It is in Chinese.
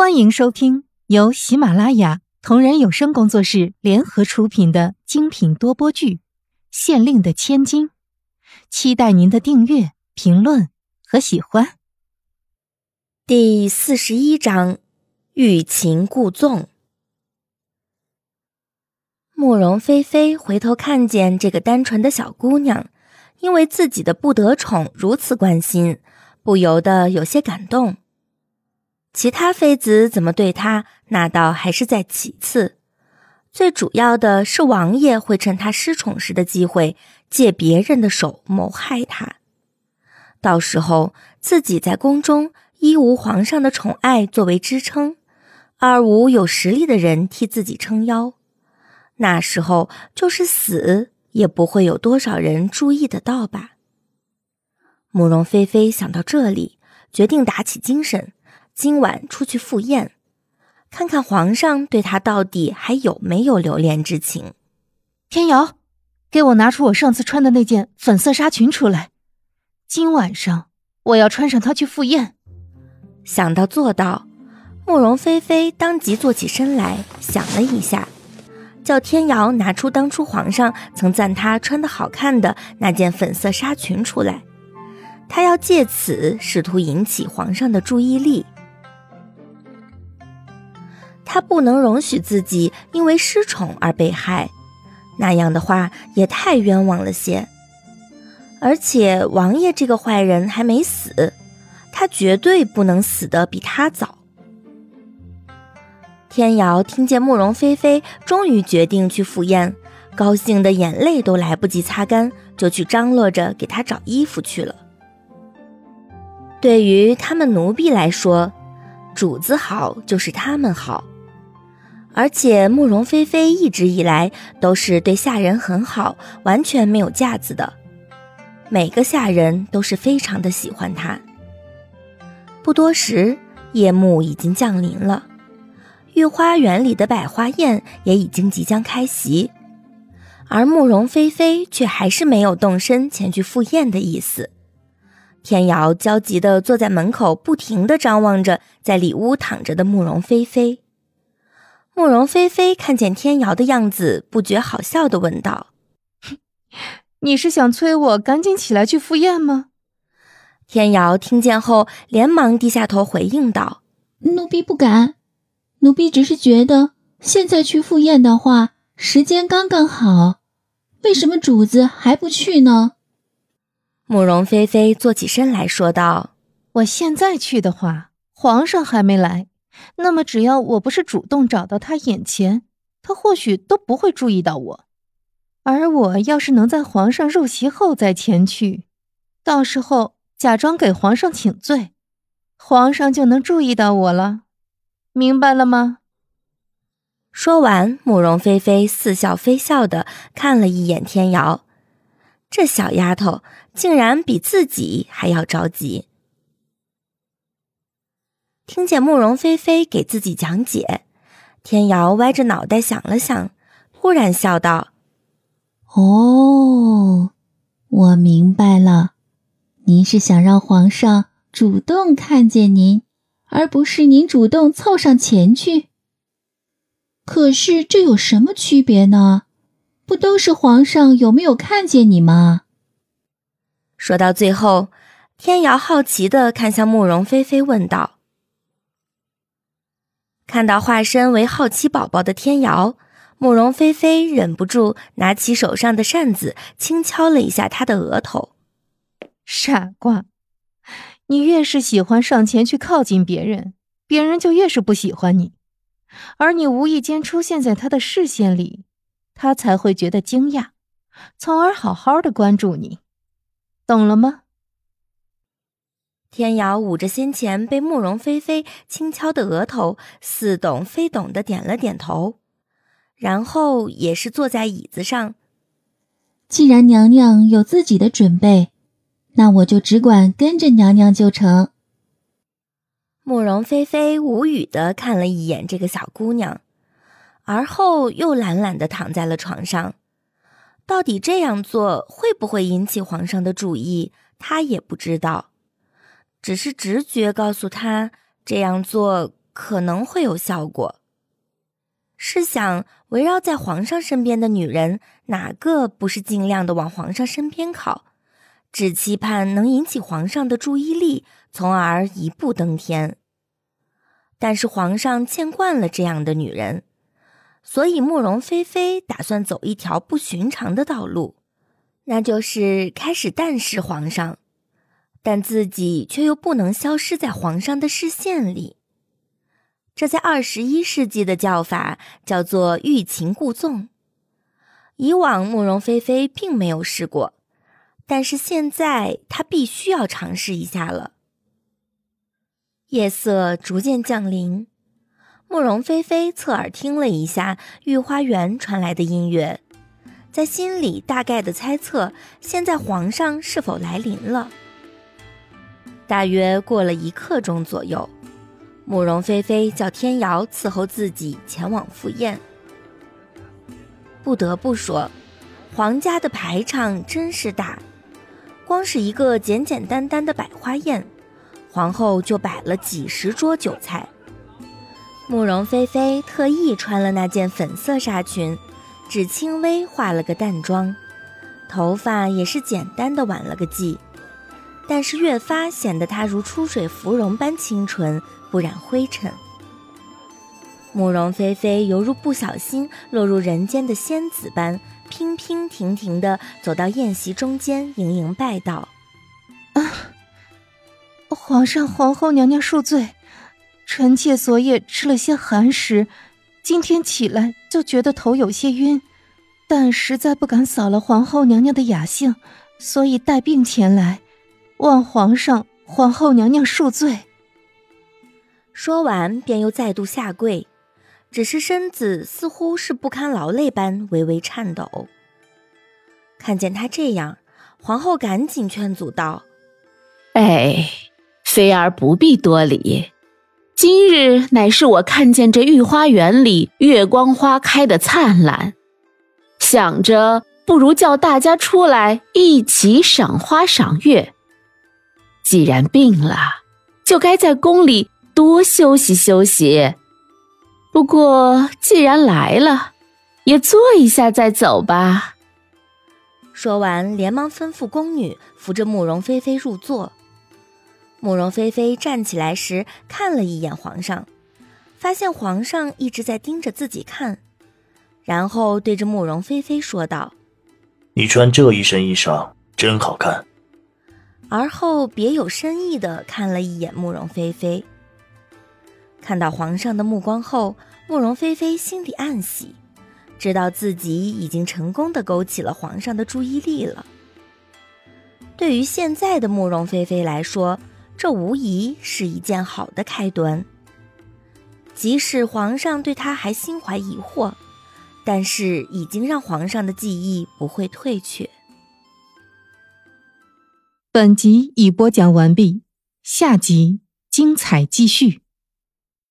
欢迎收听由喜马拉雅同人有声工作室联合出品的精品多播剧《县令的千金》，期待您的订阅、评论和喜欢。第四十一章：欲擒故纵。慕容菲菲回头看见这个单纯的小姑娘，因为自己的不得宠如此关心，不由得有些感动。其他妃子怎么对她，那倒还是在其次。最主要的是，王爷会趁他失宠时的机会，借别人的手谋害他。到时候自己在宫中一无皇上的宠爱作为支撑，二无有实力的人替自己撑腰，那时候就是死也不会有多少人注意得到吧。慕容菲菲想到这里，决定打起精神。今晚出去赴宴，看看皇上对他到底还有没有留恋之情。天瑶，给我拿出我上次穿的那件粉色纱裙出来。今晚上我要穿上它去赴宴。想到做到，慕容菲菲当即坐起身来，想了一下，叫天瑶拿出当初皇上曾赞她穿的好看的那件粉色纱裙出来，她要借此试图引起皇上的注意力。他不能容许自己因为失宠而被害，那样的话也太冤枉了些。而且王爷这个坏人还没死，他绝对不能死得比他早。天瑶听见慕容菲菲终于决定去赴宴，高兴的眼泪都来不及擦干，就去张罗着给她找衣服去了。对于他们奴婢来说，主子好就是他们好。而且慕容菲菲一直以来都是对下人很好，完全没有架子的，每个下人都是非常的喜欢她。不多时，夜幕已经降临了，御花园里的百花宴也已经即将开席，而慕容菲菲却还是没有动身前去赴宴的意思。天瑶焦急地坐在门口，不停地张望着在里屋躺着的慕容菲菲。慕容菲菲看见天瑶的样子，不觉好笑的问道：“ 你是想催我赶紧起来去赴宴吗？”天瑶听见后，连忙低下头回应道：“奴婢不敢，奴婢只是觉得现在去赴宴的话，时间刚刚好。为什么主子还不去呢？”慕容菲菲坐起身来说道：“我现在去的话，皇上还没来。”那么，只要我不是主动找到他眼前，他或许都不会注意到我。而我要是能在皇上入席后再前去，到时候假装给皇上请罪，皇上就能注意到我了。明白了吗？说完，慕容菲菲似笑非笑的看了一眼天瑶，这小丫头竟然比自己还要着急。听见慕容菲菲给自己讲解，天瑶歪着脑袋想了想，突然笑道：“哦，我明白了，您是想让皇上主动看见您，而不是您主动凑上前去。可是这有什么区别呢？不都是皇上有没有看见你吗？”说到最后，天瑶好奇的看向慕容菲菲，问道。看到化身为好奇宝宝的天瑶，慕容菲菲忍不住拿起手上的扇子，轻敲了一下他的额头。傻瓜，你越是喜欢上前去靠近别人，别人就越是不喜欢你。而你无意间出现在他的视线里，他才会觉得惊讶，从而好好的关注你，懂了吗？天瑶捂着先前被慕容菲菲轻敲的额头，似懂非懂的点了点头，然后也是坐在椅子上。既然娘娘有自己的准备，那我就只管跟着娘娘就成。慕容菲菲无语的看了一眼这个小姑娘，而后又懒懒的躺在了床上。到底这样做会不会引起皇上的注意，她也不知道。只是直觉告诉他，这样做可能会有效果。试想，围绕在皇上身边的女人，哪个不是尽量的往皇上身边靠，只期盼能引起皇上的注意力，从而一步登天？但是皇上见惯了这样的女人，所以慕容菲菲打算走一条不寻常的道路，那就是开始淡视皇上，但自己却又不能消失在皇上的视线里。这在二十一世纪的叫法叫做欲擒故纵。以往慕容菲菲并没有试过，但是现在她必须要尝试一下了。夜色逐渐降临，慕容菲菲侧耳听了一下御花园传来的音乐，在心里大概的猜测现在皇上是否来临了。大约过了一刻钟左右。慕容菲菲叫天瑶伺候自己前往赴宴。不得不说，皇家的排场真是大，光是一个简简单单的百花宴，皇后就摆了几十桌酒菜。慕容菲菲特意穿了那件粉色纱裙，只轻微化了个淡妆，头发也是简单的挽了个髻，但是越发显得她如出水芙蓉般清纯。不染灰尘。慕容菲菲犹如不小心落入人间的仙子般，娉娉婷婷地走到宴席中间，盈盈拜道：“啊，皇上、皇后娘娘恕罪，臣妾昨夜吃了些寒食，今天起来就觉得头有些晕，但实在不敢扫了皇后娘娘的雅兴，所以带病前来，望皇上、皇后娘娘恕罪。”说完，便又再度下跪，只是身子似乎是不堪劳累般微微颤抖。看见他这样，皇后赶紧劝阻道：“哎，妃儿不必多礼。今日乃是我看见这御花园里月光花开的灿烂，想着不如叫大家出来一起赏花赏月。既然病了，就该在宫里。”多休息休息。不过既然来了，也坐一下再走吧。说完，连忙吩咐宫女扶着慕容菲菲入座。慕容菲菲站起来时，看了一眼皇上，发现皇上一直在盯着自己看，然后对着慕容菲菲说道：“你穿这一身衣裳真好看。”而后别有深意的看了一眼慕容菲菲。看到皇上的目光后，慕容菲菲心里暗喜，知道自己已经成功的勾起了皇上的注意力了。对于现在的慕容菲菲来说，这无疑是一件好的开端。即使皇上对她还心怀疑惑，但是已经让皇上的记忆不会退却。本集已播讲完毕，下集精彩继续。